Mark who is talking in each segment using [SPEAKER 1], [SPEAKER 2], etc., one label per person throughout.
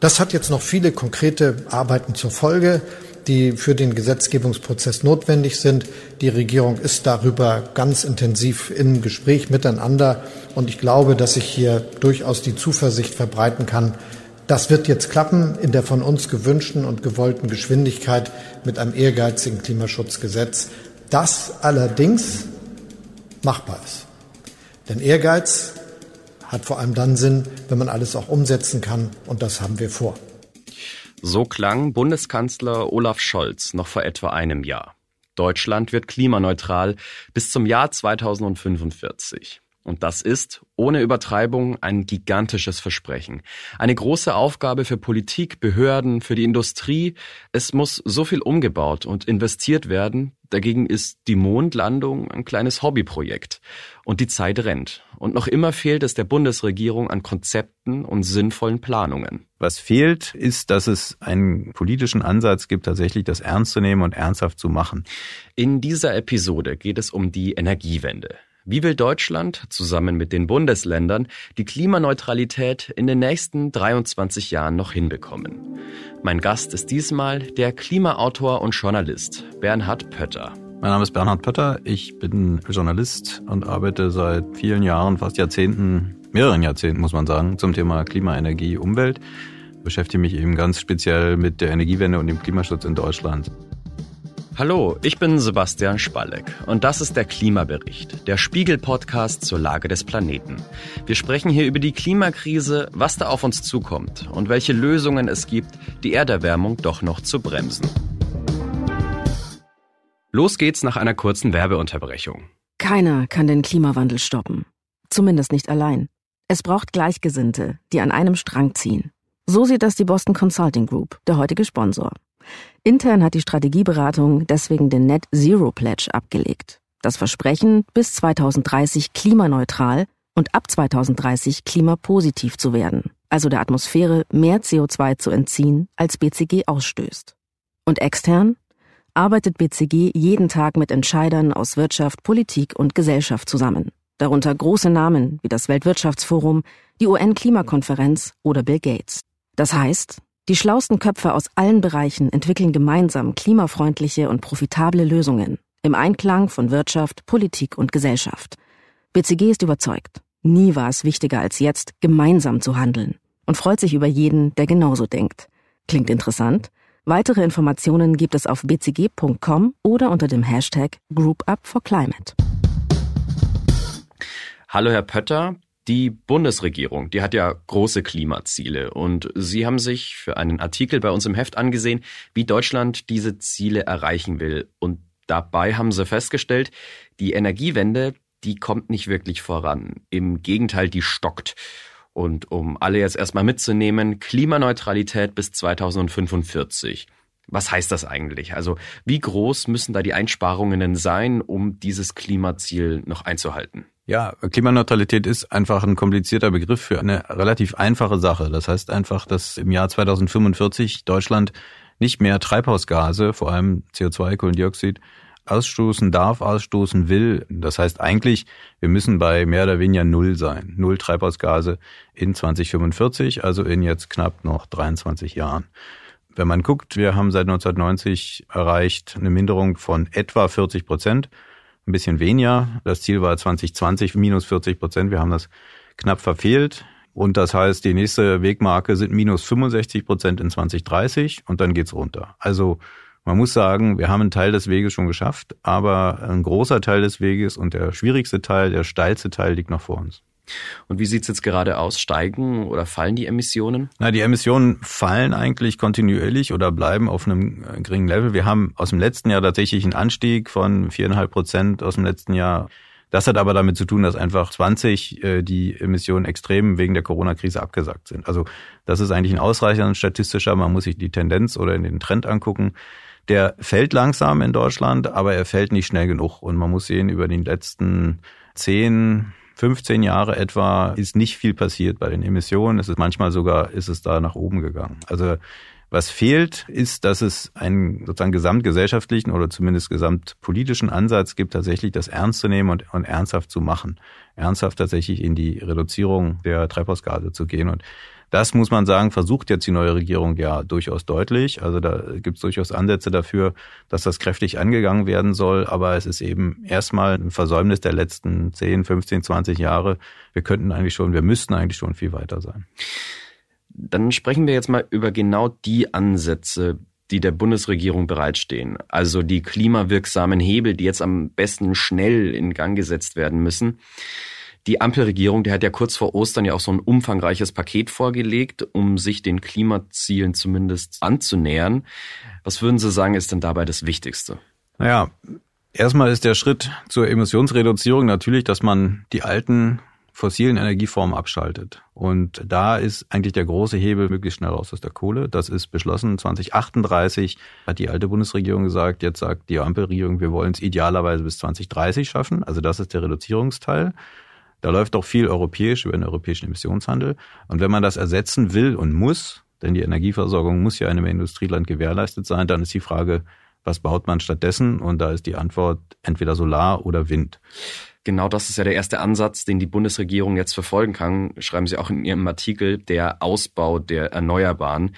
[SPEAKER 1] Das hat jetzt noch viele konkrete Arbeiten zur Folge, die für den Gesetzgebungsprozess notwendig sind. Die Regierung ist darüber ganz intensiv im Gespräch miteinander. Und ich glaube, dass ich hier durchaus die Zuversicht verbreiten kann, das wird jetzt klappen in der von uns gewünschten und gewollten Geschwindigkeit mit einem ehrgeizigen Klimaschutzgesetz, das allerdings machbar ist. Denn Ehrgeiz hat vor allem dann Sinn, wenn man alles auch umsetzen kann, und das haben wir vor.
[SPEAKER 2] So klang Bundeskanzler Olaf Scholz noch vor etwa einem Jahr. Deutschland wird klimaneutral bis zum Jahr 2045. Und das ist, ohne Übertreibung, ein gigantisches Versprechen. Eine große Aufgabe für Politik, Behörden, für die Industrie. Es muss so viel umgebaut und investiert werden. Dagegen ist die Mondlandung ein kleines Hobbyprojekt. Und die Zeit rennt. Und noch immer fehlt es der Bundesregierung an Konzepten und sinnvollen Planungen.
[SPEAKER 3] Was fehlt, ist, dass es einen politischen Ansatz gibt, tatsächlich das ernst zu nehmen und ernsthaft zu machen.
[SPEAKER 2] In dieser Episode geht es um die Energiewende. Wie will Deutschland zusammen mit den Bundesländern die Klimaneutralität in den nächsten 23 Jahren noch hinbekommen? Mein Gast ist diesmal der Klimaautor und Journalist Bernhard Pötter.
[SPEAKER 3] Mein Name ist Bernhard Pötter, ich bin Journalist und arbeite seit vielen Jahren, fast Jahrzehnten, mehreren Jahrzehnten muss man sagen, zum Thema Klima, Energie, Umwelt. Beschäftige mich eben ganz speziell mit der Energiewende und dem Klimaschutz in Deutschland.
[SPEAKER 2] Hallo, ich bin Sebastian Spalleck und das ist der Klimabericht, der Spiegel-Podcast zur Lage des Planeten. Wir sprechen hier über die Klimakrise, was da auf uns zukommt und welche Lösungen es gibt, die Erderwärmung doch noch zu bremsen. Los geht's nach einer kurzen Werbeunterbrechung.
[SPEAKER 4] Keiner kann den Klimawandel stoppen. Zumindest nicht allein. Es braucht Gleichgesinnte, die an einem Strang ziehen. So sieht das die Boston Consulting Group, der heutige Sponsor. Intern hat die Strategieberatung deswegen den Net Zero Pledge abgelegt. Das Versprechen, bis 2030 klimaneutral und ab 2030 klimapositiv zu werden, also der Atmosphäre mehr CO2 zu entziehen, als BCG ausstößt. Und extern arbeitet BCG jeden Tag mit Entscheidern aus Wirtschaft, Politik und Gesellschaft zusammen, darunter große Namen wie das Weltwirtschaftsforum, die UN-Klimakonferenz oder Bill Gates. Das heißt, die schlausten Köpfe aus allen Bereichen entwickeln gemeinsam klimafreundliche und profitable Lösungen im Einklang von Wirtschaft, Politik und Gesellschaft. BCG ist überzeugt, nie war es wichtiger als jetzt, gemeinsam zu handeln und freut sich über jeden, der genauso denkt. Klingt interessant? Weitere Informationen gibt es auf bcg.com oder unter dem Hashtag GroupUpForClimate.
[SPEAKER 2] Hallo Herr Pötter, die Bundesregierung, die hat ja große Klimaziele und Sie haben sich für einen Artikel bei uns im Heft angesehen, wie Deutschland diese Ziele erreichen will. Und dabei haben Sie festgestellt, die Energiewende, die kommt nicht wirklich voran. Im Gegenteil, die stockt. Und um alle jetzt erstmal mitzunehmen, Klimaneutralität bis 2045. Was heißt das eigentlich? Also wie groß müssen da die Einsparungen sein, um dieses Klimaziel noch einzuhalten?
[SPEAKER 3] Ja, Klimaneutralität ist einfach ein komplizierter Begriff für eine relativ einfache Sache. Das heißt einfach, dass im Jahr 2045 Deutschland nicht mehr Treibhausgase, vor allem CO2, Kohlendioxid, ausstoßen darf, ausstoßen will. Das heißt eigentlich, wir müssen bei mehr oder weniger Null sein. Null Treibhausgase in 2045, also in jetzt knapp noch 23 Jahren. Wenn man guckt, wir haben seit 1990 erreicht eine Minderung von etwa 40 Prozent ein bisschen weniger. Das Ziel war 2020 minus 40 Prozent. Wir haben das knapp verfehlt. Und das heißt, die nächste Wegmarke sind minus 65 Prozent in 2030 und dann geht's runter. Also man muss sagen, wir haben einen Teil des Weges schon geschafft, aber ein großer Teil des Weges und der schwierigste Teil, der steilste Teil liegt noch vor uns.
[SPEAKER 2] Und wie sieht's jetzt gerade aus? Steigen oder fallen die Emissionen?
[SPEAKER 3] Na, die Emissionen fallen eigentlich kontinuierlich oder bleiben auf einem äh, geringen Level. Wir haben aus dem letzten Jahr tatsächlich einen Anstieg von viereinhalb Prozent aus dem letzten Jahr. Das hat aber damit zu tun, dass einfach 20 äh, die Emissionen extrem wegen der Corona-Krise abgesagt sind. Also das ist eigentlich ein ausreichender statistischer. Man muss sich die Tendenz oder den Trend angucken. Der fällt langsam in Deutschland, aber er fällt nicht schnell genug. Und man muss sehen, über die letzten zehn 15 Jahre etwa ist nicht viel passiert bei den Emissionen. Es ist manchmal sogar ist es da nach oben gegangen. Also Was fehlt, ist, dass es einen sozusagen gesamtgesellschaftlichen oder zumindest gesamtpolitischen Ansatz gibt, tatsächlich das ernst zu nehmen und, und ernsthaft zu machen. Ernsthaft tatsächlich in die Reduzierung der Treibhausgase zu gehen. Und das muss man sagen, versucht jetzt die neue Regierung ja durchaus deutlich. Also da gibt es durchaus Ansätze dafür, dass das kräftig angegangen werden soll. Aber es ist eben erstmal ein Versäumnis der letzten 10, 15, 20 Jahre. Wir könnten eigentlich schon, wir müssten eigentlich schon viel weiter sein.
[SPEAKER 2] Dann sprechen wir jetzt mal über genau die Ansätze, die der Bundesregierung bereitstehen. Also die klimawirksamen Hebel, die jetzt am besten schnell in Gang gesetzt werden müssen. Die Ampelregierung, die hat ja kurz vor Ostern ja auch so ein umfangreiches Paket vorgelegt, um sich den Klimazielen zumindest anzunähern. Was würden Sie sagen, ist denn dabei das Wichtigste?
[SPEAKER 3] Naja, erstmal ist der Schritt zur Emissionsreduzierung natürlich, dass man die alten fossilen Energieformen abschaltet. Und da ist eigentlich der große Hebel möglichst schnell raus aus der Kohle. Das ist beschlossen. 2038 hat die alte Bundesregierung gesagt, jetzt sagt die Ampelregierung, wir wollen es idealerweise bis 2030 schaffen. Also das ist der Reduzierungsteil. Da läuft doch viel europäisch über den europäischen Emissionshandel. Und wenn man das ersetzen will und muss, denn die Energieversorgung muss ja in einem Industrieland gewährleistet sein, dann ist die Frage, was baut man stattdessen? Und da ist die Antwort entweder Solar oder Wind.
[SPEAKER 2] Genau das ist ja der erste Ansatz, den die Bundesregierung jetzt verfolgen kann, schreiben Sie auch in Ihrem Artikel, der Ausbau der Erneuerbaren.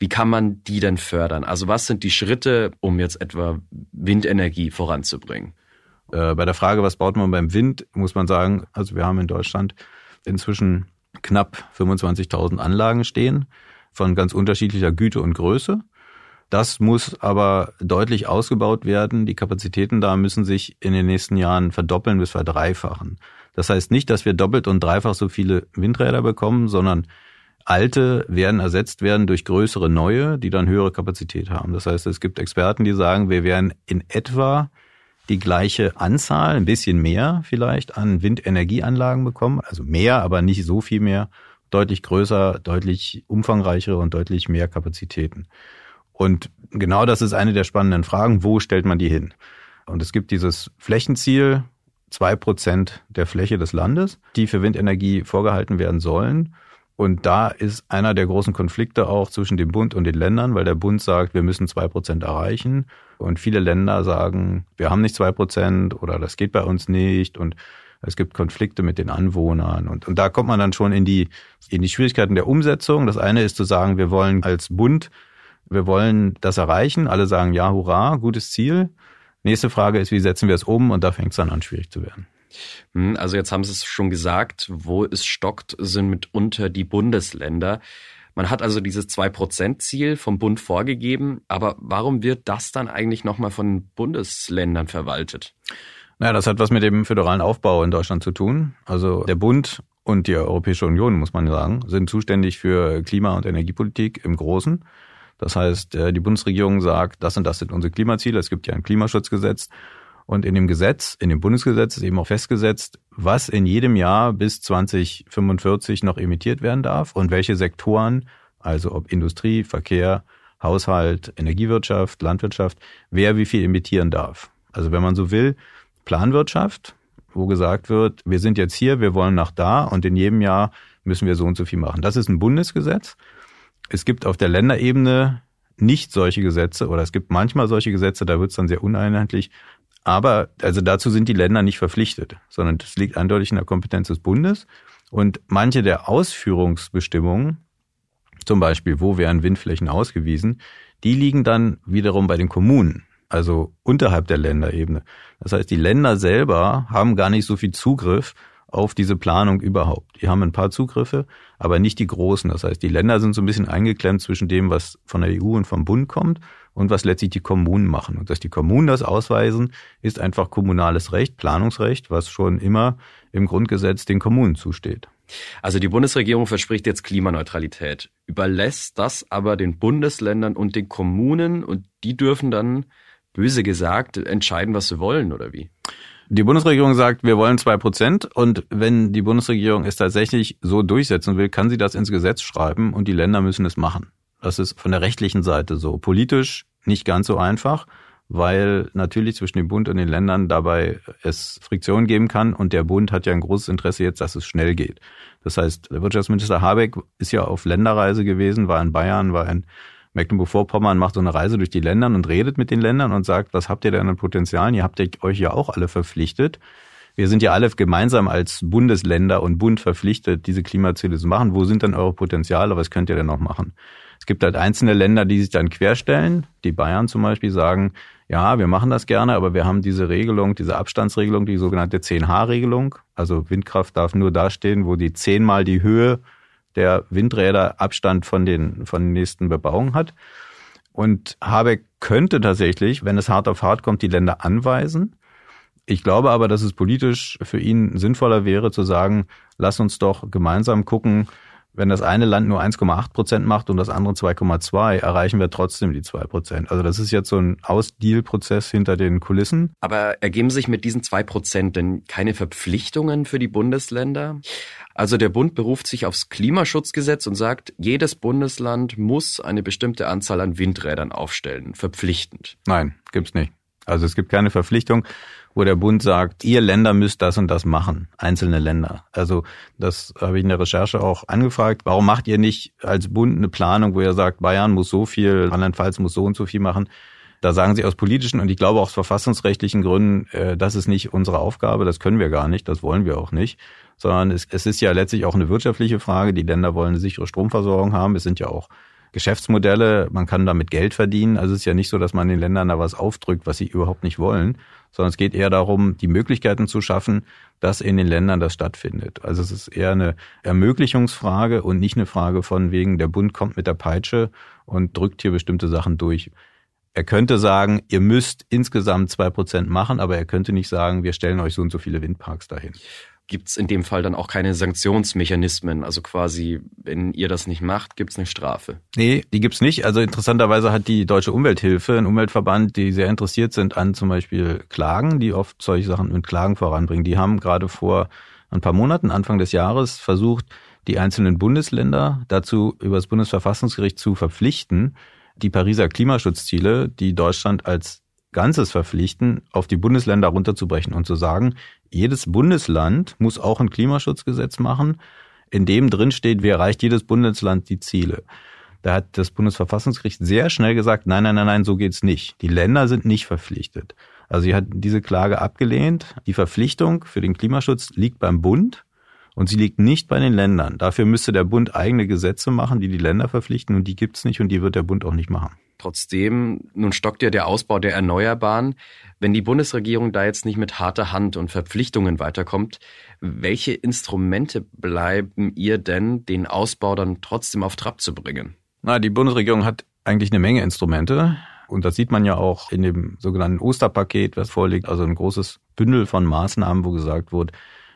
[SPEAKER 2] Wie kann man die denn fördern? Also was sind die Schritte, um jetzt etwa Windenergie voranzubringen?
[SPEAKER 3] Äh, bei der Frage, was baut man beim Wind, muss man sagen, also wir haben in Deutschland inzwischen knapp 25.000 Anlagen stehen von ganz unterschiedlicher Güte und Größe. Das muss aber deutlich ausgebaut werden. Die Kapazitäten da müssen sich in den nächsten Jahren verdoppeln bis verdreifachen. Das heißt nicht, dass wir doppelt und dreifach so viele Windräder bekommen, sondern alte werden ersetzt werden durch größere neue, die dann höhere Kapazität haben. Das heißt, es gibt Experten, die sagen, wir werden in etwa die gleiche Anzahl, ein bisschen mehr vielleicht, an Windenergieanlagen bekommen. Also mehr, aber nicht so viel mehr. Deutlich größer, deutlich umfangreichere und deutlich mehr Kapazitäten. Und genau das ist eine der spannenden Fragen. Wo stellt man die hin? Und es gibt dieses Flächenziel, zwei Prozent der Fläche des Landes, die für Windenergie vorgehalten werden sollen. Und da ist einer der großen Konflikte auch zwischen dem Bund und den Ländern, weil der Bund sagt, wir müssen zwei Prozent erreichen. Und viele Länder sagen, wir haben nicht zwei Prozent oder das geht bei uns nicht. Und es gibt Konflikte mit den Anwohnern. Und, und da kommt man dann schon in die, in die Schwierigkeiten der Umsetzung. Das eine ist zu sagen, wir wollen als Bund wir wollen das erreichen. Alle sagen ja, hurra, gutes Ziel. Nächste Frage ist, wie setzen wir es um? Und da fängt es dann an, schwierig zu werden.
[SPEAKER 2] Hm, also jetzt haben Sie es schon gesagt, wo es stockt, sind mitunter die Bundesländer. Man hat also dieses 2-Prozent-Ziel vom Bund vorgegeben, aber warum wird das dann eigentlich nochmal von Bundesländern verwaltet?
[SPEAKER 3] Naja, das hat was mit dem föderalen Aufbau in Deutschland zu tun. Also der Bund und die Europäische Union, muss man sagen, sind zuständig für Klima- und Energiepolitik im Großen. Das heißt, äh, die Bundesregierung sagt, das und das sind unsere Klimaziele. Es gibt ja ein Klimaschutzgesetz. Und in dem Gesetz, in dem Bundesgesetz ist eben auch festgesetzt, was in jedem Jahr bis 2045 noch emittiert werden darf und welche Sektoren, also ob Industrie, Verkehr, Haushalt, Energiewirtschaft, Landwirtschaft, wer wie viel emittieren darf. Also wenn man so will, Planwirtschaft, wo gesagt wird, wir sind jetzt hier, wir wollen nach da und in jedem Jahr müssen wir so und so viel machen. Das ist ein Bundesgesetz. Es gibt auf der Länderebene nicht solche Gesetze oder es gibt manchmal solche Gesetze, da wird es dann sehr uneinheitlich. Aber also dazu sind die Länder nicht verpflichtet, sondern das liegt eindeutig in der Kompetenz des Bundes. Und manche der Ausführungsbestimmungen, zum Beispiel, wo werden Windflächen ausgewiesen, die liegen dann wiederum bei den Kommunen, also unterhalb der Länderebene. Das heißt, die Länder selber haben gar nicht so viel Zugriff auf diese Planung überhaupt. Die haben ein paar Zugriffe, aber nicht die großen. Das heißt, die Länder sind so ein bisschen eingeklemmt zwischen dem, was von der EU und vom Bund kommt und was letztlich die Kommunen machen. Und dass die Kommunen das ausweisen, ist einfach kommunales Recht, Planungsrecht, was schon immer im Grundgesetz den Kommunen zusteht.
[SPEAKER 2] Also die Bundesregierung verspricht jetzt Klimaneutralität, überlässt das aber den Bundesländern und den Kommunen und die dürfen dann, böse gesagt, entscheiden, was sie wollen, oder wie?
[SPEAKER 3] Die Bundesregierung sagt, wir wollen zwei Prozent und wenn die Bundesregierung es tatsächlich so durchsetzen will, kann sie das ins Gesetz schreiben und die Länder müssen es machen. Das ist von der rechtlichen Seite so. Politisch nicht ganz so einfach, weil natürlich zwischen dem Bund und den Ländern dabei es Friktion geben kann und der Bund hat ja ein großes Interesse jetzt, dass es schnell geht. Das heißt, der Wirtschaftsminister Habeck ist ja auf Länderreise gewesen, war in Bayern, war in Mecklenburg-Vorpommern macht so eine Reise durch die Länder und redet mit den Ländern und sagt, was habt ihr denn an Potenzialen? Ihr habt euch ja auch alle verpflichtet. Wir sind ja alle gemeinsam als Bundesländer und Bund verpflichtet, diese Klimaziele zu machen. Wo sind denn eure Potenziale? Was könnt ihr denn noch machen? Es gibt halt einzelne Länder, die sich dann querstellen. Die Bayern zum Beispiel sagen, ja, wir machen das gerne, aber wir haben diese Regelung, diese Abstandsregelung, die sogenannte 10H-Regelung. Also Windkraft darf nur dastehen, wo die zehnmal die Höhe der Windräder Abstand von den, von den nächsten Bebauungen hat. Und Habeck könnte tatsächlich, wenn es hart auf hart kommt, die Länder anweisen. Ich glaube aber, dass es politisch für ihn sinnvoller wäre zu sagen, lass uns doch gemeinsam gucken, wenn das eine Land nur 1,8 Prozent macht und das andere 2,2, erreichen wir trotzdem die 2 Prozent. Also das ist jetzt so ein Ausdeal-Prozess hinter den Kulissen.
[SPEAKER 2] Aber ergeben sich mit diesen 2 Prozent denn keine Verpflichtungen für die Bundesländer? Also der Bund beruft sich aufs Klimaschutzgesetz und sagt, jedes Bundesland muss eine bestimmte Anzahl an Windrädern aufstellen, verpflichtend.
[SPEAKER 3] Nein, gibt's nicht. Also es gibt keine Verpflichtung wo der Bund sagt, ihr Länder müsst das und das machen, einzelne Länder. Also das habe ich in der Recherche auch angefragt. Warum macht ihr nicht als Bund eine Planung, wo ihr sagt, Bayern muss so viel, Rheinland-Pfalz muss so und so viel machen? Da sagen sie aus politischen und ich glaube auch aus verfassungsrechtlichen Gründen, äh, das ist nicht unsere Aufgabe, das können wir gar nicht, das wollen wir auch nicht, sondern es, es ist ja letztlich auch eine wirtschaftliche Frage. Die Länder wollen eine sichere Stromversorgung haben. Es sind ja auch Geschäftsmodelle, man kann damit Geld verdienen. Also es ist ja nicht so, dass man den Ländern da was aufdrückt, was sie überhaupt nicht wollen, sondern es geht eher darum, die Möglichkeiten zu schaffen, dass in den Ländern das stattfindet. Also es ist eher eine Ermöglichungsfrage und nicht eine Frage von wegen, der Bund kommt mit der Peitsche und drückt hier bestimmte Sachen durch. Er könnte sagen, ihr müsst insgesamt zwei Prozent machen, aber er könnte nicht sagen, wir stellen euch so und so viele Windparks dahin
[SPEAKER 2] gibt es in dem Fall dann auch keine Sanktionsmechanismen. Also quasi, wenn ihr das nicht macht, gibt es eine Strafe.
[SPEAKER 3] Nee, die gibt's nicht. Also interessanterweise hat die Deutsche Umwelthilfe, ein Umweltverband, die sehr interessiert sind an zum Beispiel Klagen, die oft solche Sachen mit Klagen voranbringen. Die haben gerade vor ein paar Monaten, Anfang des Jahres, versucht, die einzelnen Bundesländer dazu über das Bundesverfassungsgericht zu verpflichten, die Pariser Klimaschutzziele, die Deutschland als Ganzes verpflichten, auf die Bundesländer runterzubrechen und zu sagen, jedes Bundesland muss auch ein Klimaschutzgesetz machen, in dem drin steht, wie erreicht jedes Bundesland die Ziele. Da hat das Bundesverfassungsgericht sehr schnell gesagt, nein, nein, nein, nein, so geht's nicht. Die Länder sind nicht verpflichtet. Also sie hat diese Klage abgelehnt. Die Verpflichtung für den Klimaschutz liegt beim Bund und sie liegt nicht bei den Ländern. Dafür müsste der Bund eigene Gesetze machen, die die Länder verpflichten und die gibt's nicht und die wird der Bund auch nicht machen.
[SPEAKER 2] Trotzdem, nun stockt ja der Ausbau der Erneuerbaren. Wenn die Bundesregierung da jetzt nicht mit harter Hand und Verpflichtungen weiterkommt, welche Instrumente bleiben ihr denn, den Ausbau dann trotzdem auf Trab zu bringen?
[SPEAKER 3] Na, die Bundesregierung hat eigentlich eine Menge Instrumente. Und das sieht man ja auch in dem sogenannten Osterpaket, was vorliegt, also ein großes Bündel von Maßnahmen, wo gesagt wird,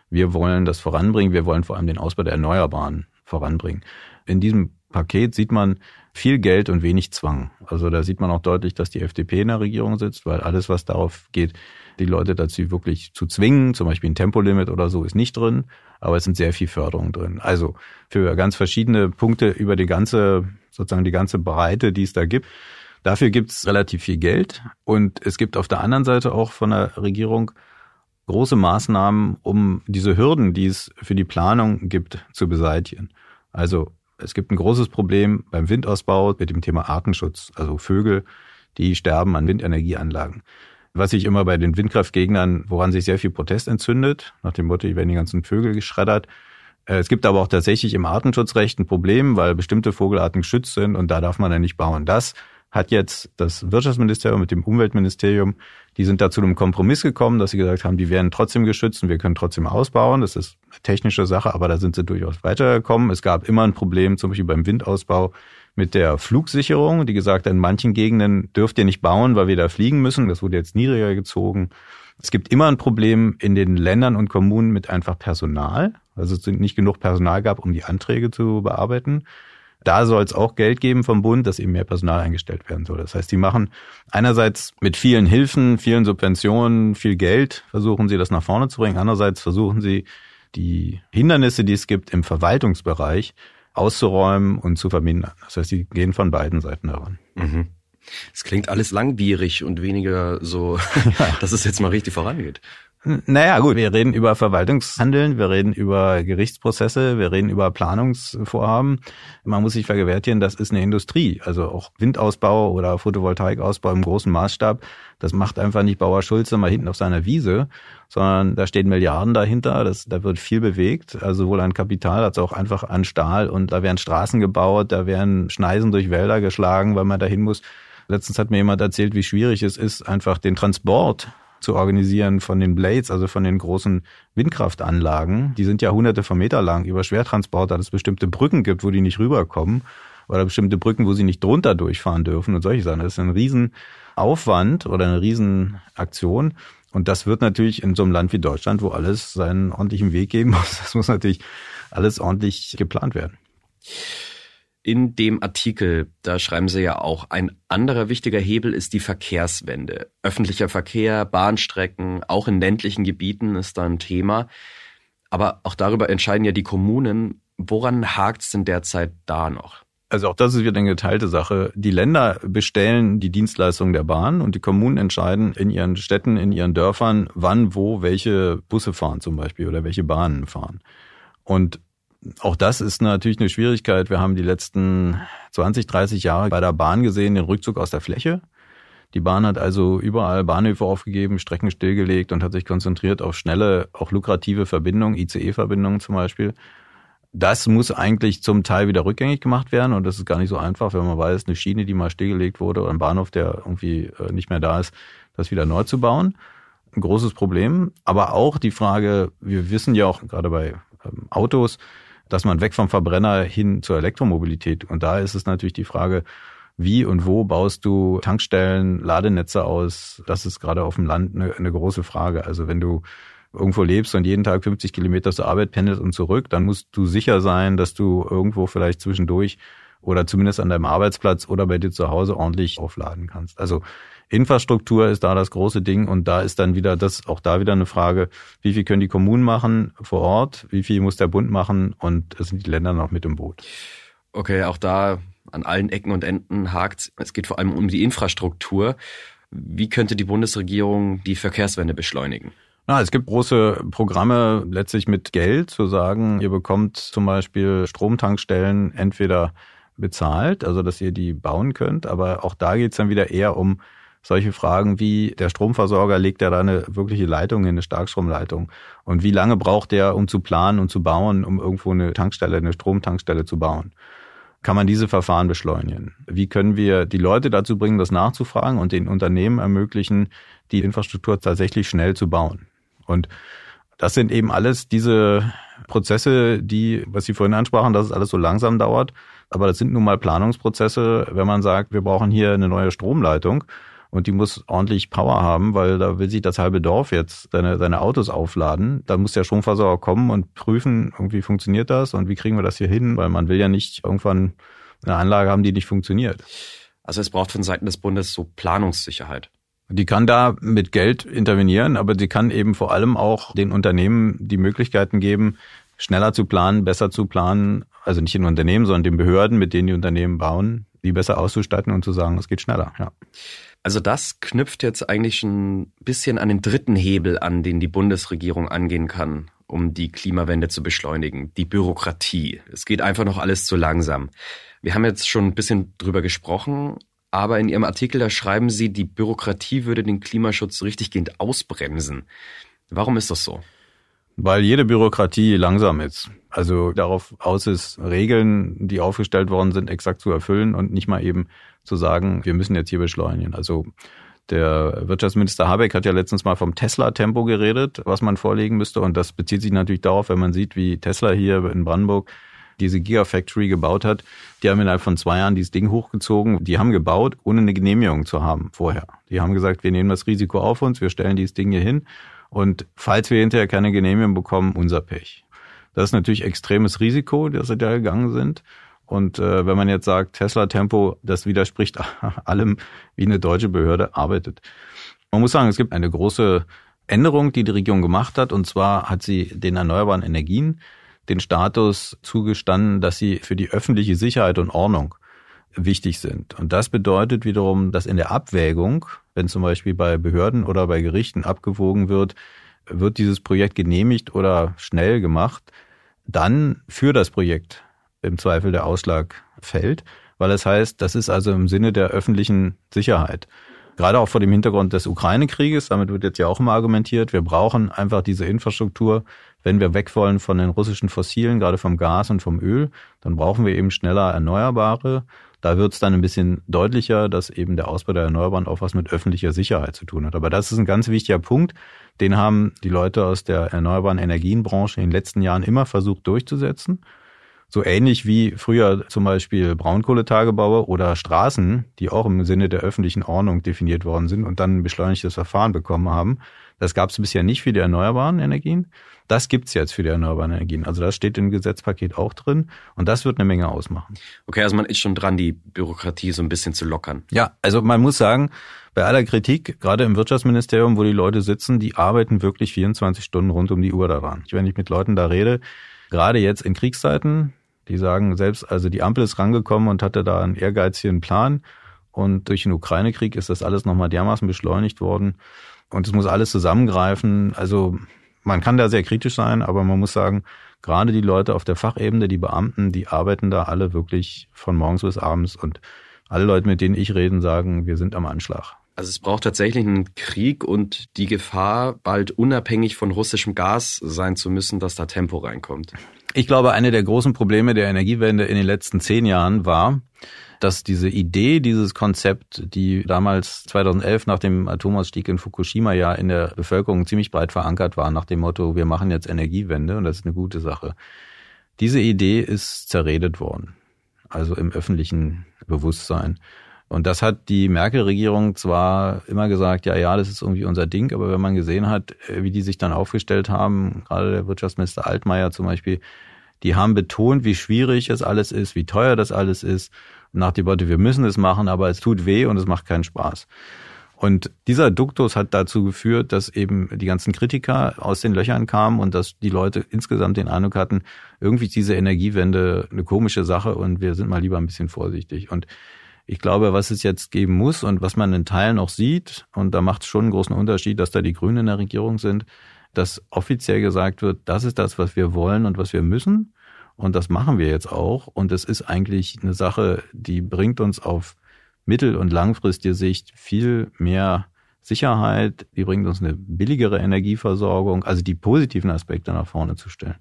[SPEAKER 3] wir wollen das voranbringen, wir wollen vor allem den Ausbau der Erneuerbaren voranbringen. In diesem Paket sieht man viel Geld und wenig Zwang. Also da sieht man auch deutlich, dass die FDP in der Regierung sitzt, weil alles, was darauf geht, die Leute dazu wirklich zu zwingen, zum Beispiel ein Tempolimit oder so, ist nicht drin, aber es sind sehr viel Förderungen drin. Also für ganz verschiedene Punkte über die ganze, sozusagen die ganze Breite, die es da gibt. Dafür gibt es relativ viel Geld und es gibt auf der anderen Seite auch von der Regierung große Maßnahmen, um diese Hürden, die es für die Planung gibt, zu beseitigen. Also es gibt ein großes Problem beim Windausbau mit dem Thema Artenschutz. Also Vögel, die sterben an Windenergieanlagen. Was sich immer bei den Windkraftgegnern, woran sich sehr viel Protest entzündet, nach dem Motto, hier werden die ganzen Vögel geschreddert. Äh, es gibt aber auch tatsächlich im Artenschutzrecht ein Problem, weil bestimmte Vogelarten geschützt sind und da darf man dann nicht bauen. Das hat jetzt das Wirtschaftsministerium mit dem Umweltministerium, die sind da zu einem Kompromiss gekommen, dass sie gesagt haben, die werden trotzdem geschützt und wir können trotzdem ausbauen. Das ist eine technische Sache, aber da sind sie durchaus weitergekommen. Es gab immer ein Problem, zum Beispiel beim Windausbau mit der Flugsicherung, die gesagt hat, in manchen Gegenden dürft ihr nicht bauen, weil wir da fliegen müssen. Das wurde jetzt niedriger gezogen. Es gibt immer ein Problem in den Ländern und Kommunen mit einfach Personal. Also es nicht genug Personal gab, um die Anträge zu bearbeiten. Da soll es auch Geld geben vom Bund, dass eben mehr Personal eingestellt werden soll. Das heißt, die machen einerseits mit vielen Hilfen, vielen Subventionen, viel Geld, versuchen sie das nach vorne zu bringen. Andererseits versuchen sie die Hindernisse, die es gibt im Verwaltungsbereich, auszuräumen und zu vermindern. Das heißt, die gehen von beiden Seiten daran.
[SPEAKER 2] Mhm. Es klingt alles langwierig und weniger so, dass es jetzt mal richtig vorangeht.
[SPEAKER 3] Naja, gut, wir reden über Verwaltungshandeln, wir reden über Gerichtsprozesse, wir reden über Planungsvorhaben. Man muss sich vergewärtigen, das ist eine Industrie. Also auch Windausbau oder Photovoltaikausbau im großen Maßstab, das macht einfach nicht Bauer Schulze mal hinten auf seiner Wiese, sondern da stehen Milliarden dahinter, das, da wird viel bewegt, also sowohl an Kapital als auch einfach an Stahl und da werden Straßen gebaut, da werden Schneisen durch Wälder geschlagen, weil man dahin muss. Letztens hat mir jemand erzählt, wie schwierig es ist, einfach den Transport zu organisieren von den Blades, also von den großen Windkraftanlagen. Die sind ja hunderte von Meter lang über Schwertransporter, dass es bestimmte Brücken gibt, wo die nicht rüberkommen. Oder bestimmte Brücken, wo sie nicht drunter durchfahren dürfen und solche Sachen. Das ist ein Riesenaufwand oder eine Riesenaktion. Und das wird natürlich in so einem Land wie Deutschland, wo alles seinen ordentlichen Weg geben muss, das muss natürlich alles ordentlich geplant werden
[SPEAKER 2] in dem Artikel, da schreiben Sie ja auch, ein anderer wichtiger Hebel ist die Verkehrswende. Öffentlicher Verkehr, Bahnstrecken, auch in ländlichen Gebieten ist da ein Thema. Aber auch darüber entscheiden ja die Kommunen. Woran hakt es denn derzeit da noch?
[SPEAKER 3] Also auch das ist wieder eine geteilte Sache. Die Länder bestellen die Dienstleistung der Bahn und die Kommunen entscheiden in ihren Städten, in ihren Dörfern, wann, wo, welche Busse fahren zum Beispiel oder welche Bahnen fahren. Und auch das ist natürlich eine Schwierigkeit. Wir haben die letzten 20, 30 Jahre bei der Bahn gesehen, den Rückzug aus der Fläche. Die Bahn hat also überall Bahnhöfe aufgegeben, Strecken stillgelegt und hat sich konzentriert auf schnelle, auch lukrative Verbindungen, ICE-Verbindungen zum Beispiel. Das muss eigentlich zum Teil wieder rückgängig gemacht werden und das ist gar nicht so einfach, wenn man weiß, eine Schiene, die mal stillgelegt wurde oder ein Bahnhof, der irgendwie äh, nicht mehr da ist, das wieder neu zu bauen. Ein großes Problem. Aber auch die Frage, wir wissen ja auch gerade bei ähm, Autos, dass man weg vom Verbrenner hin zur Elektromobilität. Und da ist es natürlich die Frage, wie und wo baust du Tankstellen, Ladenetze aus? Das ist gerade auf dem Land eine, eine große Frage. Also wenn du irgendwo lebst und jeden Tag 50 Kilometer zur Arbeit pendelst und zurück, dann musst du sicher sein, dass du irgendwo vielleicht zwischendurch oder zumindest an deinem Arbeitsplatz oder bei dir zu Hause ordentlich aufladen kannst. Also Infrastruktur ist da das große Ding und da ist dann wieder das, auch da wieder eine Frage, wie viel können die Kommunen machen vor Ort, wie viel muss der Bund machen und sind die Länder noch mit im Boot.
[SPEAKER 2] Okay, auch da an allen Ecken und Enden hakt. Es geht vor allem um die Infrastruktur. Wie könnte die Bundesregierung die Verkehrswende beschleunigen?
[SPEAKER 3] Na, es gibt große Programme letztlich mit Geld zu sagen, ihr bekommt zum Beispiel Stromtankstellen entweder bezahlt, also dass ihr die bauen könnt, aber auch da geht's dann wieder eher um solche Fragen wie der Stromversorger legt er da eine wirkliche Leitung hin, eine Starkstromleitung und wie lange braucht der, um zu planen und zu bauen, um irgendwo eine Tankstelle, eine Stromtankstelle zu bauen? Kann man diese Verfahren beschleunigen? Wie können wir die Leute dazu bringen, das nachzufragen und den Unternehmen ermöglichen, die Infrastruktur tatsächlich schnell zu bauen? Und das sind eben alles diese Prozesse, die, was Sie vorhin ansprachen, dass es alles so langsam dauert. Aber das sind nun mal Planungsprozesse, wenn man sagt, wir brauchen hier eine neue Stromleitung und die muss ordentlich Power haben, weil da will sich das halbe Dorf jetzt seine, seine Autos aufladen. Da muss der Stromversorger kommen und prüfen, irgendwie funktioniert das und wie kriegen wir das hier hin, weil man will ja nicht irgendwann eine Anlage haben, die nicht funktioniert.
[SPEAKER 2] Also es braucht von Seiten des Bundes so Planungssicherheit.
[SPEAKER 3] Die kann da mit Geld intervenieren, aber sie kann eben vor allem auch den Unternehmen die Möglichkeiten geben, schneller zu planen, besser zu planen. Also nicht den Unternehmen, sondern den Behörden, mit denen die Unternehmen bauen, die besser auszustatten und zu sagen, es geht schneller. Ja.
[SPEAKER 2] Also das knüpft jetzt eigentlich ein bisschen an den dritten Hebel an, den die Bundesregierung angehen kann, um die Klimawende zu beschleunigen, die Bürokratie. Es geht einfach noch alles zu langsam. Wir haben jetzt schon ein bisschen drüber gesprochen, aber in Ihrem Artikel, da schreiben Sie, die Bürokratie würde den Klimaschutz richtiggehend ausbremsen. Warum ist das so?
[SPEAKER 3] Weil jede Bürokratie langsam ist. Also darauf aus ist, Regeln, die aufgestellt worden sind, exakt zu erfüllen und nicht mal eben zu sagen, wir müssen jetzt hier beschleunigen. Also der Wirtschaftsminister Habeck hat ja letztens mal vom Tesla-Tempo geredet, was man vorlegen müsste. Und das bezieht sich natürlich darauf, wenn man sieht, wie Tesla hier in Brandenburg diese Gigafactory gebaut hat. Die haben innerhalb von zwei Jahren dieses Ding hochgezogen. Die haben gebaut, ohne eine Genehmigung zu haben vorher. Die haben gesagt, wir nehmen das Risiko auf uns, wir stellen dieses Ding hier hin. Und falls wir hinterher keine Genehmigung bekommen, unser Pech. Das ist natürlich extremes Risiko, dass sie da gegangen sind. Und äh, wenn man jetzt sagt, Tesla Tempo, das widerspricht allem, wie eine deutsche Behörde arbeitet. Man muss sagen, es gibt eine große Änderung, die die Regierung gemacht hat. Und zwar hat sie den erneuerbaren Energien den Status zugestanden, dass sie für die öffentliche Sicherheit und Ordnung wichtig sind. Und das bedeutet wiederum, dass in der Abwägung, wenn zum Beispiel bei Behörden oder bei Gerichten abgewogen wird, wird dieses Projekt genehmigt oder schnell gemacht, dann für das Projekt im Zweifel der Ausschlag fällt, weil es heißt, das ist also im Sinne der öffentlichen Sicherheit. Gerade auch vor dem Hintergrund des Ukraine-Krieges, damit wird jetzt ja auch immer argumentiert, wir brauchen einfach diese Infrastruktur, wenn wir weg wollen von den russischen Fossilen, gerade vom Gas und vom Öl, dann brauchen wir eben schneller Erneuerbare. Da wird es dann ein bisschen deutlicher, dass eben der Ausbau der Erneuerbaren auch was mit öffentlicher Sicherheit zu tun hat. Aber das ist ein ganz wichtiger Punkt. Den haben die Leute aus der erneuerbaren Energienbranche in den letzten Jahren immer versucht durchzusetzen. So ähnlich wie früher zum Beispiel Braunkohletagebaue oder Straßen, die auch im Sinne der öffentlichen Ordnung definiert worden sind und dann ein beschleunigtes Verfahren bekommen haben. Das gab es bisher nicht für die erneuerbaren Energien. Das gibt's jetzt für die erneuerbaren Energien. Also das steht im Gesetzpaket auch drin und das wird eine Menge ausmachen.
[SPEAKER 2] Okay, also man ist schon dran, die Bürokratie so ein bisschen zu lockern.
[SPEAKER 3] Ja, also man muss sagen, bei aller Kritik, gerade im Wirtschaftsministerium, wo die Leute sitzen, die arbeiten wirklich 24 Stunden rund um die Uhr daran. Wenn ich mit Leuten da rede, gerade jetzt in Kriegszeiten, die sagen selbst, also die Ampel ist rangekommen und hatte da einen ehrgeizigen Plan und durch den Ukraine-Krieg ist das alles nochmal dermaßen beschleunigt worden und es muss alles zusammengreifen. Also man kann da sehr kritisch sein, aber man muss sagen, gerade die Leute auf der Fachebene, die Beamten, die arbeiten da alle wirklich von morgens bis abends und alle Leute, mit denen ich reden, sagen, wir sind am Anschlag.
[SPEAKER 2] Also es braucht tatsächlich einen Krieg und die Gefahr, bald unabhängig von russischem Gas sein zu müssen, dass da Tempo reinkommt.
[SPEAKER 3] Ich glaube, eine der großen Probleme der Energiewende in den letzten zehn Jahren war, dass diese Idee, dieses Konzept, die damals 2011 nach dem Atomausstieg in Fukushima ja in der Bevölkerung ziemlich breit verankert war, nach dem Motto, wir machen jetzt Energiewende und das ist eine gute Sache. Diese Idee ist zerredet worden, also im öffentlichen Bewusstsein. Und das hat die Merkel-Regierung zwar immer gesagt, ja, ja, das ist irgendwie unser Ding, aber wenn man gesehen hat, wie die sich dann aufgestellt haben, gerade der Wirtschaftsminister Altmaier zum Beispiel, die haben betont, wie schwierig es alles ist, wie teuer das alles ist nach dem Motto, wir müssen es machen, aber es tut weh und es macht keinen Spaß. Und dieser Duktus hat dazu geführt, dass eben die ganzen Kritiker aus den Löchern kamen und dass die Leute insgesamt den Eindruck hatten, irgendwie ist diese Energiewende eine komische Sache und wir sind mal lieber ein bisschen vorsichtig. Und ich glaube, was es jetzt geben muss und was man in Teilen auch sieht, und da macht es schon einen großen Unterschied, dass da die Grünen in der Regierung sind, dass offiziell gesagt wird, das ist das, was wir wollen und was wir müssen. Und das machen wir jetzt auch. Und es ist eigentlich eine Sache, die bringt uns auf mittel- und langfristige Sicht viel mehr Sicherheit, die bringt uns eine billigere Energieversorgung, also die positiven Aspekte nach vorne zu stellen.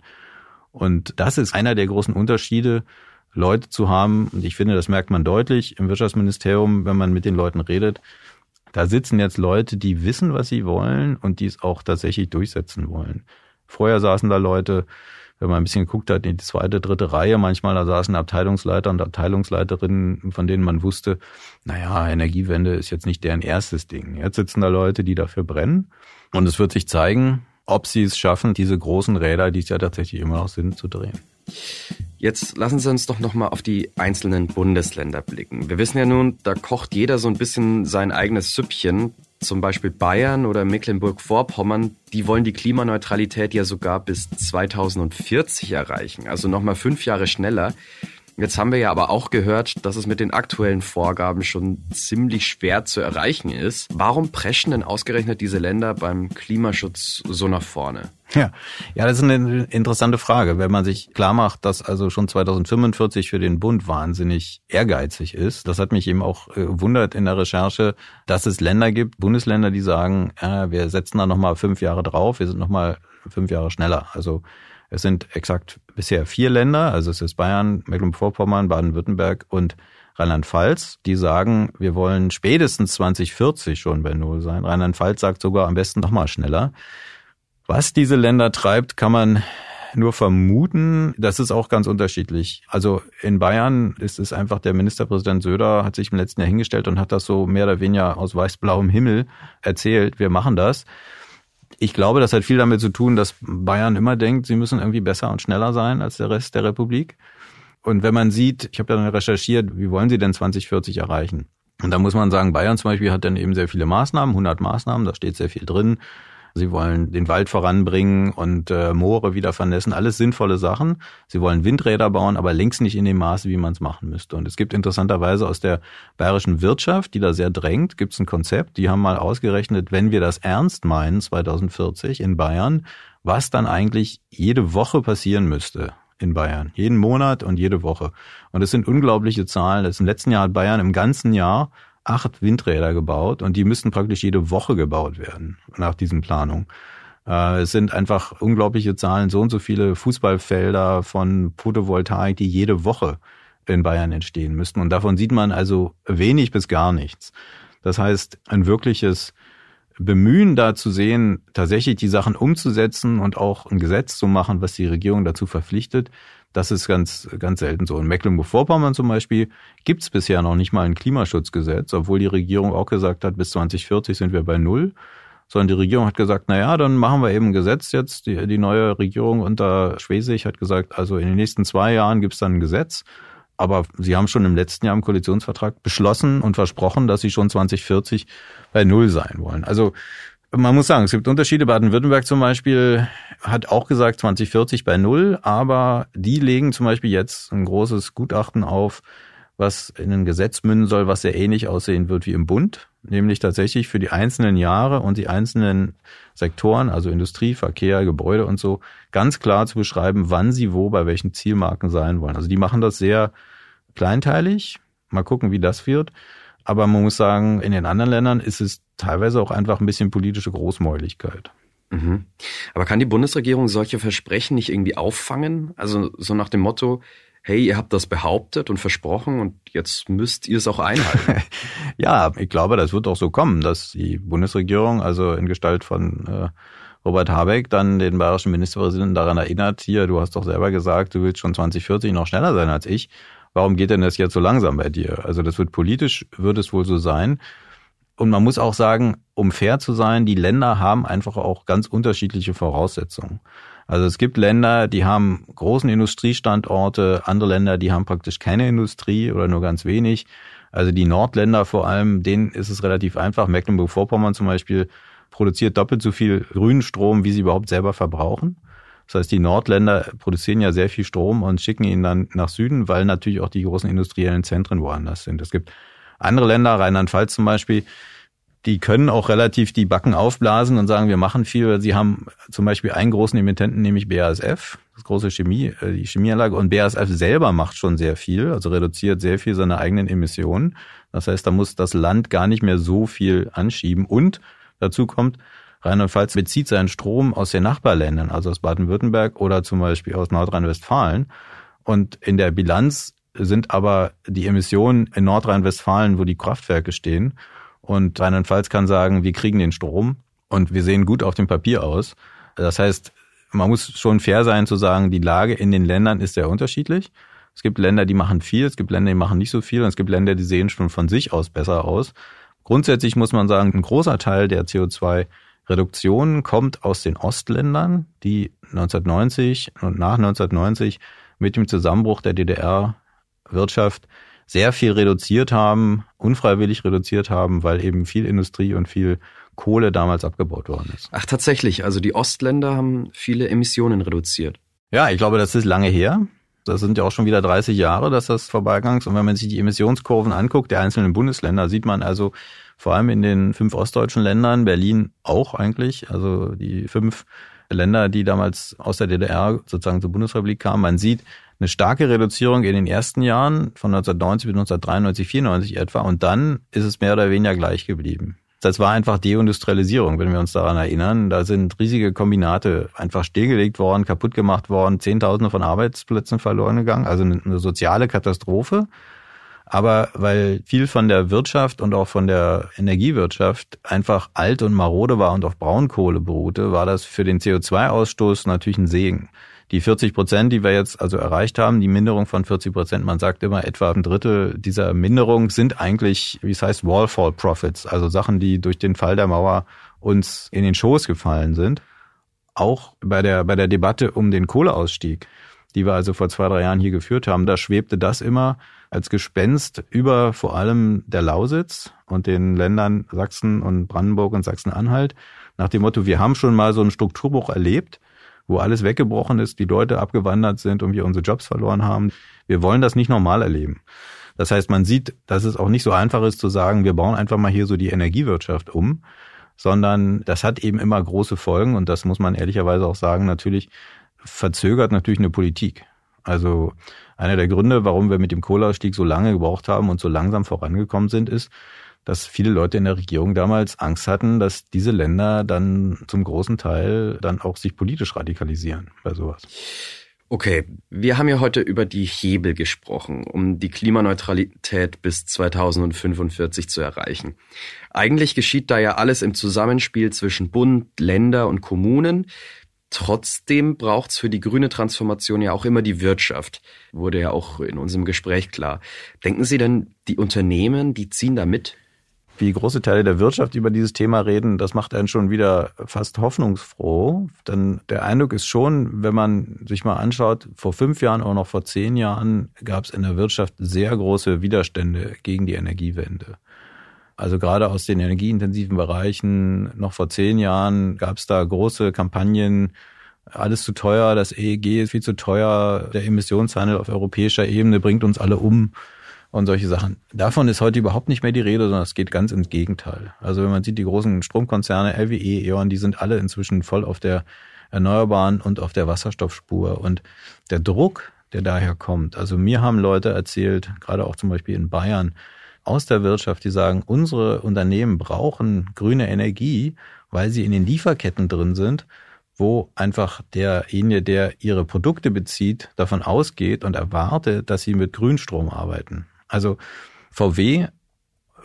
[SPEAKER 3] Und das ist einer der großen Unterschiede, Leute zu haben, und ich finde, das merkt man deutlich im Wirtschaftsministerium, wenn man mit den Leuten redet. Da sitzen jetzt Leute, die wissen, was sie wollen und die es auch tatsächlich durchsetzen wollen. Vorher saßen da Leute, wenn man ein bisschen geguckt hat, in die zweite, dritte Reihe manchmal, da saßen Abteilungsleiter und Abteilungsleiterinnen, von denen man wusste, naja, Energiewende ist jetzt nicht deren erstes Ding. Jetzt sitzen da Leute, die dafür brennen. Und es wird sich zeigen, ob sie es schaffen, diese großen Räder, die es ja tatsächlich immer noch sind, zu drehen.
[SPEAKER 2] Jetzt lassen Sie uns doch nochmal auf die einzelnen Bundesländer blicken. Wir wissen ja nun, da kocht jeder so ein bisschen sein eigenes Süppchen zum Beispiel Bayern oder Mecklenburg-Vorpommern, die wollen die Klimaneutralität ja sogar bis 2040 erreichen, also nochmal fünf Jahre schneller. Jetzt haben wir ja aber auch gehört, dass es mit den aktuellen Vorgaben schon ziemlich schwer zu erreichen ist. Warum preschen denn ausgerechnet diese Länder beim Klimaschutz so nach vorne?
[SPEAKER 3] Ja, ja, das ist eine interessante Frage. Wenn man sich klar macht, dass also schon 2045 für den Bund wahnsinnig ehrgeizig ist, das hat mich eben auch äh, gewundert in der Recherche, dass es Länder gibt, Bundesländer, die sagen, äh, wir setzen da nochmal fünf Jahre drauf, wir sind nochmal fünf Jahre schneller. Also es sind exakt bisher vier Länder, also es ist Bayern, Mecklenburg-Vorpommern, Baden-Württemberg und Rheinland-Pfalz, die sagen, wir wollen spätestens 2040 schon bei Null sein. Rheinland-Pfalz sagt sogar am besten noch mal schneller. Was diese Länder treibt, kann man nur vermuten. Das ist auch ganz unterschiedlich. Also in Bayern ist es einfach, der Ministerpräsident Söder hat sich im letzten Jahr hingestellt und hat das so mehr oder weniger aus weiß-blauem Himmel erzählt. Wir machen das. Ich glaube, das hat viel damit zu tun, dass Bayern immer denkt, sie müssen irgendwie besser und schneller sein als der Rest der Republik. Und wenn man sieht, ich habe dann recherchiert, wie wollen sie denn 2040 erreichen? Und da muss man sagen, Bayern zum Beispiel hat dann eben sehr viele Maßnahmen, 100 Maßnahmen, da steht sehr viel drin. Sie wollen den Wald voranbringen und äh, Moore wieder vernässen. Alles sinnvolle Sachen. Sie wollen Windräder bauen, aber längst nicht in dem Maße, wie man es machen müsste. Und es gibt interessanterweise aus der bayerischen Wirtschaft, die da sehr drängt, gibt es ein Konzept. Die haben mal ausgerechnet, wenn wir das ernst meinen, 2040 in Bayern, was dann eigentlich jede Woche passieren müsste in Bayern. Jeden Monat und jede Woche. Und das sind unglaubliche Zahlen. Das im letzten Jahr hat Bayern im ganzen Jahr acht Windräder gebaut und die müssten praktisch jede Woche gebaut werden nach diesen Planungen. Äh, es sind einfach unglaubliche Zahlen, so und so viele Fußballfelder von Photovoltaik, die jede Woche in Bayern entstehen müssten. Und davon sieht man also wenig bis gar nichts. Das heißt, ein wirkliches Bemühen da zu sehen, tatsächlich die Sachen umzusetzen und auch ein Gesetz zu machen, was die Regierung dazu verpflichtet, das ist ganz, ganz selten so. In Mecklenburg-Vorpommern zum Beispiel gibt es bisher noch nicht mal ein Klimaschutzgesetz, obwohl die Regierung auch gesagt hat, bis 2040 sind wir bei Null. Sondern die Regierung hat gesagt, na ja, dann machen wir eben ein Gesetz jetzt. Die, die neue Regierung unter Schwesig hat gesagt, also in den nächsten zwei Jahren gibt es dann ein Gesetz. Aber sie haben schon im letzten Jahr im Koalitionsvertrag beschlossen und versprochen, dass sie schon 2040 bei Null sein wollen. Also man muss sagen, es gibt Unterschiede. Baden-Württemberg zum Beispiel hat auch gesagt 2040 bei Null, aber die legen zum Beispiel jetzt ein großes Gutachten auf, was in ein Gesetz münden soll, was sehr ähnlich aussehen wird wie im Bund, nämlich tatsächlich für die einzelnen Jahre und die einzelnen Sektoren, also Industrie, Verkehr, Gebäude und so, ganz klar zu beschreiben, wann sie wo bei welchen Zielmarken sein wollen. Also die machen das sehr kleinteilig. Mal gucken, wie das wird. Aber man muss sagen, in den anderen Ländern ist es teilweise auch einfach ein bisschen politische Großmäuligkeit.
[SPEAKER 2] Mhm. Aber kann die Bundesregierung solche Versprechen nicht irgendwie auffangen? Also so nach dem Motto, hey, ihr habt das behauptet und versprochen und jetzt müsst ihr es auch einhalten.
[SPEAKER 3] ja, ich glaube, das wird auch so kommen, dass die Bundesregierung, also in Gestalt von äh, Robert Habeck, dann den bayerischen Ministerpräsidenten daran erinnert, hier, du hast doch selber gesagt, du willst schon 2040 noch schneller sein als ich warum geht denn das jetzt so langsam bei dir? Also das wird politisch, wird es wohl so sein. Und man muss auch sagen, um fair zu sein, die Länder haben einfach auch ganz unterschiedliche Voraussetzungen. Also es gibt Länder, die haben großen Industriestandorte, andere Länder, die haben praktisch keine Industrie oder nur ganz wenig. Also die Nordländer vor allem, denen ist es relativ einfach. Mecklenburg-Vorpommern zum Beispiel produziert doppelt so viel grünen Strom, wie sie überhaupt selber verbrauchen. Das heißt, die Nordländer produzieren ja sehr viel Strom und schicken ihn dann nach Süden, weil natürlich auch die großen industriellen Zentren woanders sind. Es gibt andere Länder, Rheinland-Pfalz zum Beispiel, die können auch relativ die Backen aufblasen und sagen, wir machen viel. Sie haben zum Beispiel einen großen Emittenten, nämlich BASF, das große Chemie, äh, die Chemieanlage. Und BASF selber macht schon sehr viel, also reduziert sehr viel seine eigenen Emissionen. Das heißt, da muss das Land gar nicht mehr so viel anschieben. Und dazu kommt, Rheinland-Pfalz bezieht seinen Strom aus den Nachbarländern, also aus Baden-Württemberg oder zum Beispiel aus Nordrhein-Westfalen. Und in der Bilanz sind aber die Emissionen in Nordrhein-Westfalen, wo die Kraftwerke stehen. Und Rheinland-Pfalz kann sagen, wir kriegen den Strom und wir sehen gut auf dem Papier aus. Das heißt, man muss schon fair sein zu sagen, die Lage in den Ländern ist sehr unterschiedlich. Es gibt Länder, die machen viel, es gibt Länder, die machen nicht so viel und es gibt Länder, die sehen schon von sich aus besser aus. Grundsätzlich muss man sagen, ein großer Teil der CO2 Reduktion kommt aus den Ostländern, die 1990 und nach 1990 mit dem Zusammenbruch der DDR-Wirtschaft sehr viel reduziert haben, unfreiwillig reduziert haben, weil eben viel Industrie und viel Kohle damals abgebaut worden ist.
[SPEAKER 2] Ach tatsächlich, also die Ostländer haben viele Emissionen reduziert.
[SPEAKER 3] Ja, ich glaube, das ist lange her. Das sind ja auch schon wieder 30 Jahre, dass das vorbeigegangen ist. Und wenn man sich die Emissionskurven anguckt der einzelnen Bundesländer, sieht man also, vor allem in den fünf ostdeutschen Ländern, Berlin auch eigentlich, also die fünf Länder, die damals aus der DDR sozusagen zur Bundesrepublik kamen. Man sieht eine starke Reduzierung in den ersten Jahren von 1990 bis 1993, 94 etwa und dann ist es mehr oder weniger gleich geblieben. Das war einfach Deindustrialisierung, wenn wir uns daran erinnern. Da sind riesige Kombinate einfach stillgelegt worden, kaputt gemacht worden, Zehntausende von Arbeitsplätzen verloren gegangen, also eine soziale Katastrophe. Aber weil viel von der Wirtschaft und auch von der Energiewirtschaft einfach alt und marode war und auf Braunkohle beruhte, war das für den CO2-Ausstoß natürlich ein Segen. Die 40 Prozent, die wir jetzt also erreicht haben, die Minderung von 40 Prozent, man sagt immer etwa ein Drittel dieser Minderung sind eigentlich, wie es heißt, Wallfall Profits, also Sachen, die durch den Fall der Mauer uns in den Schoß gefallen sind. Auch bei der, bei der Debatte um den Kohleausstieg, die wir also vor zwei, drei Jahren hier geführt haben, da schwebte das immer als Gespenst über vor allem der Lausitz und den Ländern Sachsen und Brandenburg und Sachsen-Anhalt, nach dem Motto, wir haben schon mal so einen Strukturbruch erlebt, wo alles weggebrochen ist, die Leute abgewandert sind und wir unsere Jobs verloren haben. Wir wollen das nicht normal erleben. Das heißt, man sieht, dass es auch nicht so einfach ist zu sagen, wir bauen einfach mal hier so die Energiewirtschaft um, sondern das hat eben immer große Folgen und das muss man ehrlicherweise auch sagen, natürlich verzögert natürlich eine Politik. Also einer der Gründe, warum wir mit dem Kohleausstieg so lange gebraucht haben und so langsam vorangekommen sind, ist, dass viele Leute in der Regierung damals Angst hatten, dass diese Länder dann zum großen Teil dann auch sich politisch radikalisieren bei sowas.
[SPEAKER 2] Okay, wir haben ja heute über die Hebel gesprochen, um die Klimaneutralität bis 2045 zu erreichen. Eigentlich geschieht da ja alles im Zusammenspiel zwischen Bund, Länder und Kommunen. Trotzdem braucht's für die grüne Transformation ja auch immer die Wirtschaft, wurde ja auch in unserem Gespräch klar. Denken Sie denn, die Unternehmen, die ziehen da mit?
[SPEAKER 3] Wie große Teile der Wirtschaft über dieses Thema reden, das macht einen schon wieder fast hoffnungsfroh. Denn der Eindruck ist schon, wenn man sich mal anschaut, vor fünf Jahren oder noch vor zehn Jahren gab es in der Wirtschaft sehr große Widerstände gegen die Energiewende. Also gerade aus den energieintensiven Bereichen, noch vor zehn Jahren gab es da große Kampagnen, alles zu teuer, das EEG ist viel zu teuer, der Emissionshandel auf europäischer Ebene bringt uns alle um und solche Sachen. Davon ist heute überhaupt nicht mehr die Rede, sondern es geht ganz ins Gegenteil. Also wenn man sieht, die großen Stromkonzerne, LWE, E.ON, die sind alle inzwischen voll auf der erneuerbaren und auf der Wasserstoffspur. Und der Druck, der daher kommt, also mir haben Leute erzählt, gerade auch zum Beispiel in Bayern, aus der Wirtschaft, die sagen, unsere Unternehmen brauchen grüne Energie, weil sie in den Lieferketten drin sind, wo einfach derjenige, der ihre Produkte bezieht, davon ausgeht und erwartet, dass sie mit Grünstrom arbeiten. Also VW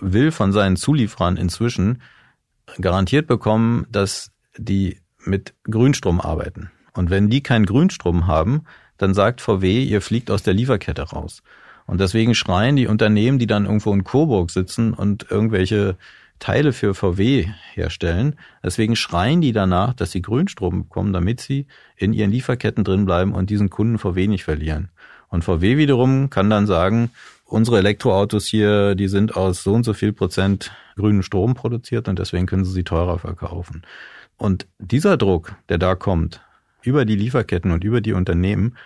[SPEAKER 3] will von seinen Zulieferern inzwischen garantiert bekommen, dass die mit Grünstrom arbeiten. Und wenn die keinen Grünstrom haben, dann sagt VW, ihr fliegt aus der Lieferkette raus. Und deswegen schreien die Unternehmen, die dann irgendwo in Coburg sitzen und irgendwelche Teile für VW herstellen, deswegen schreien die danach, dass sie Grünstrom bekommen, damit sie in ihren Lieferketten drin bleiben und diesen Kunden VW nicht verlieren. Und VW wiederum kann dann sagen, unsere Elektroautos hier, die sind aus so und so viel Prozent grünen Strom produziert und deswegen können sie sie teurer verkaufen. Und dieser Druck, der da kommt, über die Lieferketten und über die Unternehmen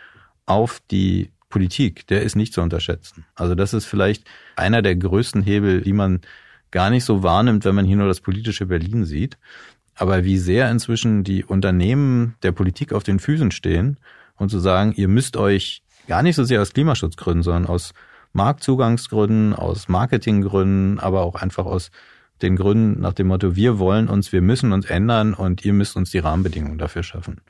[SPEAKER 3] auf die Politik, der ist nicht zu unterschätzen. Also das ist vielleicht einer der größten Hebel, die man gar nicht so wahrnimmt, wenn man hier nur das politische Berlin sieht. Aber wie sehr inzwischen die Unternehmen der Politik auf den Füßen stehen und zu sagen, ihr müsst euch gar nicht so sehr aus Klimaschutzgründen, sondern aus Marktzugangsgründen, aus Marketinggründen, aber auch einfach aus den Gründen nach dem Motto, wir wollen uns, wir müssen uns ändern und ihr müsst uns die Rahmenbedingungen dafür schaffen.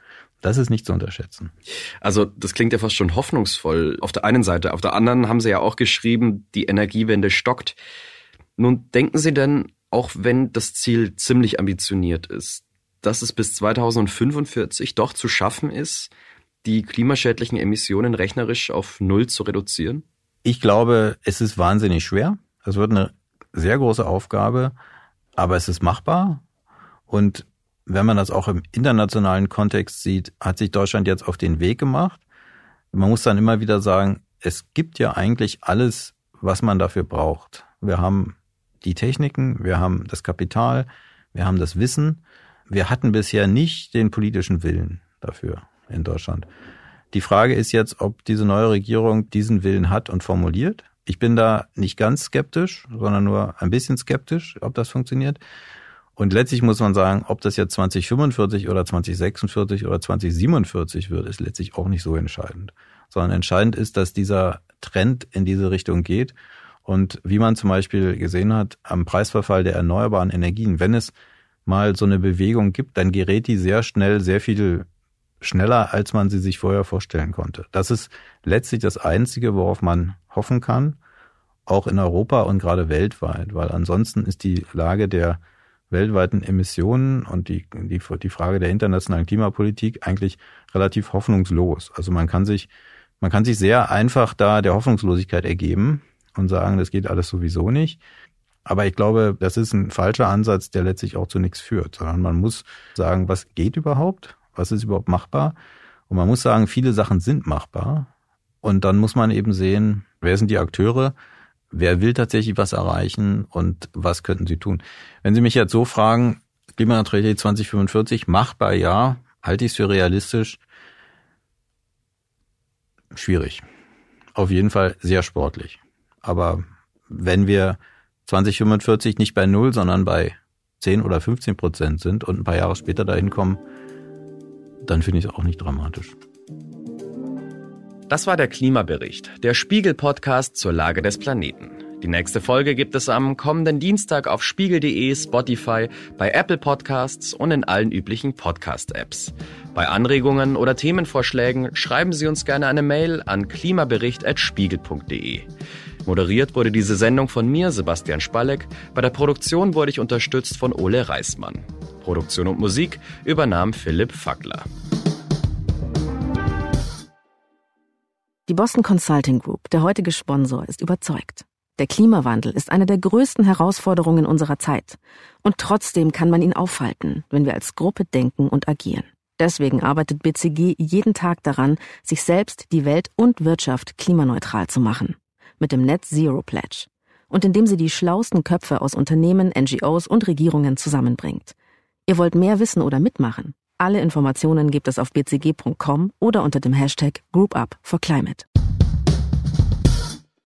[SPEAKER 3] Das ist nicht zu unterschätzen.
[SPEAKER 2] Also das klingt ja fast schon hoffnungsvoll auf der einen Seite. Auf der anderen haben Sie ja auch geschrieben, die Energiewende stockt. Nun denken Sie denn, auch wenn das Ziel ziemlich ambitioniert ist, dass es bis 2045 doch zu schaffen ist, die klimaschädlichen Emissionen rechnerisch auf Null zu reduzieren?
[SPEAKER 3] Ich glaube, es ist wahnsinnig schwer. Es wird eine sehr große Aufgabe, aber es ist machbar. Und wenn man das auch im internationalen Kontext sieht, hat sich Deutschland jetzt auf den Weg gemacht. Man muss dann immer wieder sagen, es gibt ja eigentlich alles, was man dafür braucht. Wir haben die Techniken, wir haben das Kapital, wir haben das Wissen. Wir hatten bisher nicht den politischen Willen dafür in Deutschland. Die Frage ist jetzt, ob diese neue Regierung diesen Willen hat und formuliert. Ich bin da nicht ganz skeptisch, sondern nur ein bisschen skeptisch, ob das funktioniert. Und letztlich muss man sagen, ob das jetzt 2045 oder 2046 oder 2047 wird, ist letztlich auch nicht so entscheidend. Sondern entscheidend ist, dass dieser Trend in diese Richtung geht. Und wie man zum Beispiel gesehen hat, am Preisverfall der erneuerbaren Energien, wenn es mal so eine Bewegung gibt, dann gerät die sehr schnell, sehr viel schneller, als man sie sich vorher vorstellen konnte. Das ist letztlich das Einzige, worauf man hoffen kann, auch in Europa und gerade weltweit, weil ansonsten ist die Lage der weltweiten Emissionen und die, die, die Frage der internationalen Klimapolitik eigentlich relativ hoffnungslos. Also man kann sich, man kann sich sehr einfach da der Hoffnungslosigkeit ergeben und sagen, das geht alles sowieso nicht. Aber ich glaube, das ist ein falscher Ansatz, der letztlich auch zu nichts führt, sondern man muss sagen, was geht überhaupt? Was ist überhaupt machbar? Und man muss sagen, viele Sachen sind machbar. Und dann muss man eben sehen, wer sind die Akteure? Wer will tatsächlich was erreichen und was könnten sie tun? Wenn Sie mich jetzt so fragen, Klimaneutralität 2045, machbar ja, halte ich es für realistisch. Schwierig. Auf jeden Fall sehr sportlich. Aber wenn wir 2045 nicht bei Null, sondern bei 10 oder 15 Prozent sind und ein paar Jahre später dahin kommen, dann finde ich es auch nicht dramatisch.
[SPEAKER 2] Das war der Klimabericht, der Spiegel-Podcast zur Lage des Planeten. Die nächste Folge gibt es am kommenden Dienstag auf spiegel.de, Spotify, bei Apple Podcasts und in allen üblichen Podcast-Apps. Bei Anregungen oder Themenvorschlägen schreiben Sie uns gerne eine Mail an klimabericht.spiegel.de. Moderiert wurde diese Sendung von mir, Sebastian Spalleck. Bei der Produktion wurde ich unterstützt von Ole Reismann. Produktion und Musik übernahm Philipp Fackler.
[SPEAKER 4] Die Boston Consulting Group, der heutige Sponsor, ist überzeugt. Der Klimawandel ist eine der größten Herausforderungen unserer Zeit. Und trotzdem kann man ihn aufhalten, wenn wir als Gruppe denken und agieren. Deswegen arbeitet BCG jeden Tag daran, sich selbst, die Welt und Wirtschaft klimaneutral zu machen. Mit dem Net Zero Pledge. Und indem sie die schlausten Köpfe aus Unternehmen, NGOs und Regierungen zusammenbringt. Ihr wollt mehr wissen oder mitmachen? Alle Informationen gibt es auf bcg.com oder unter dem Hashtag GroupUp for Climate.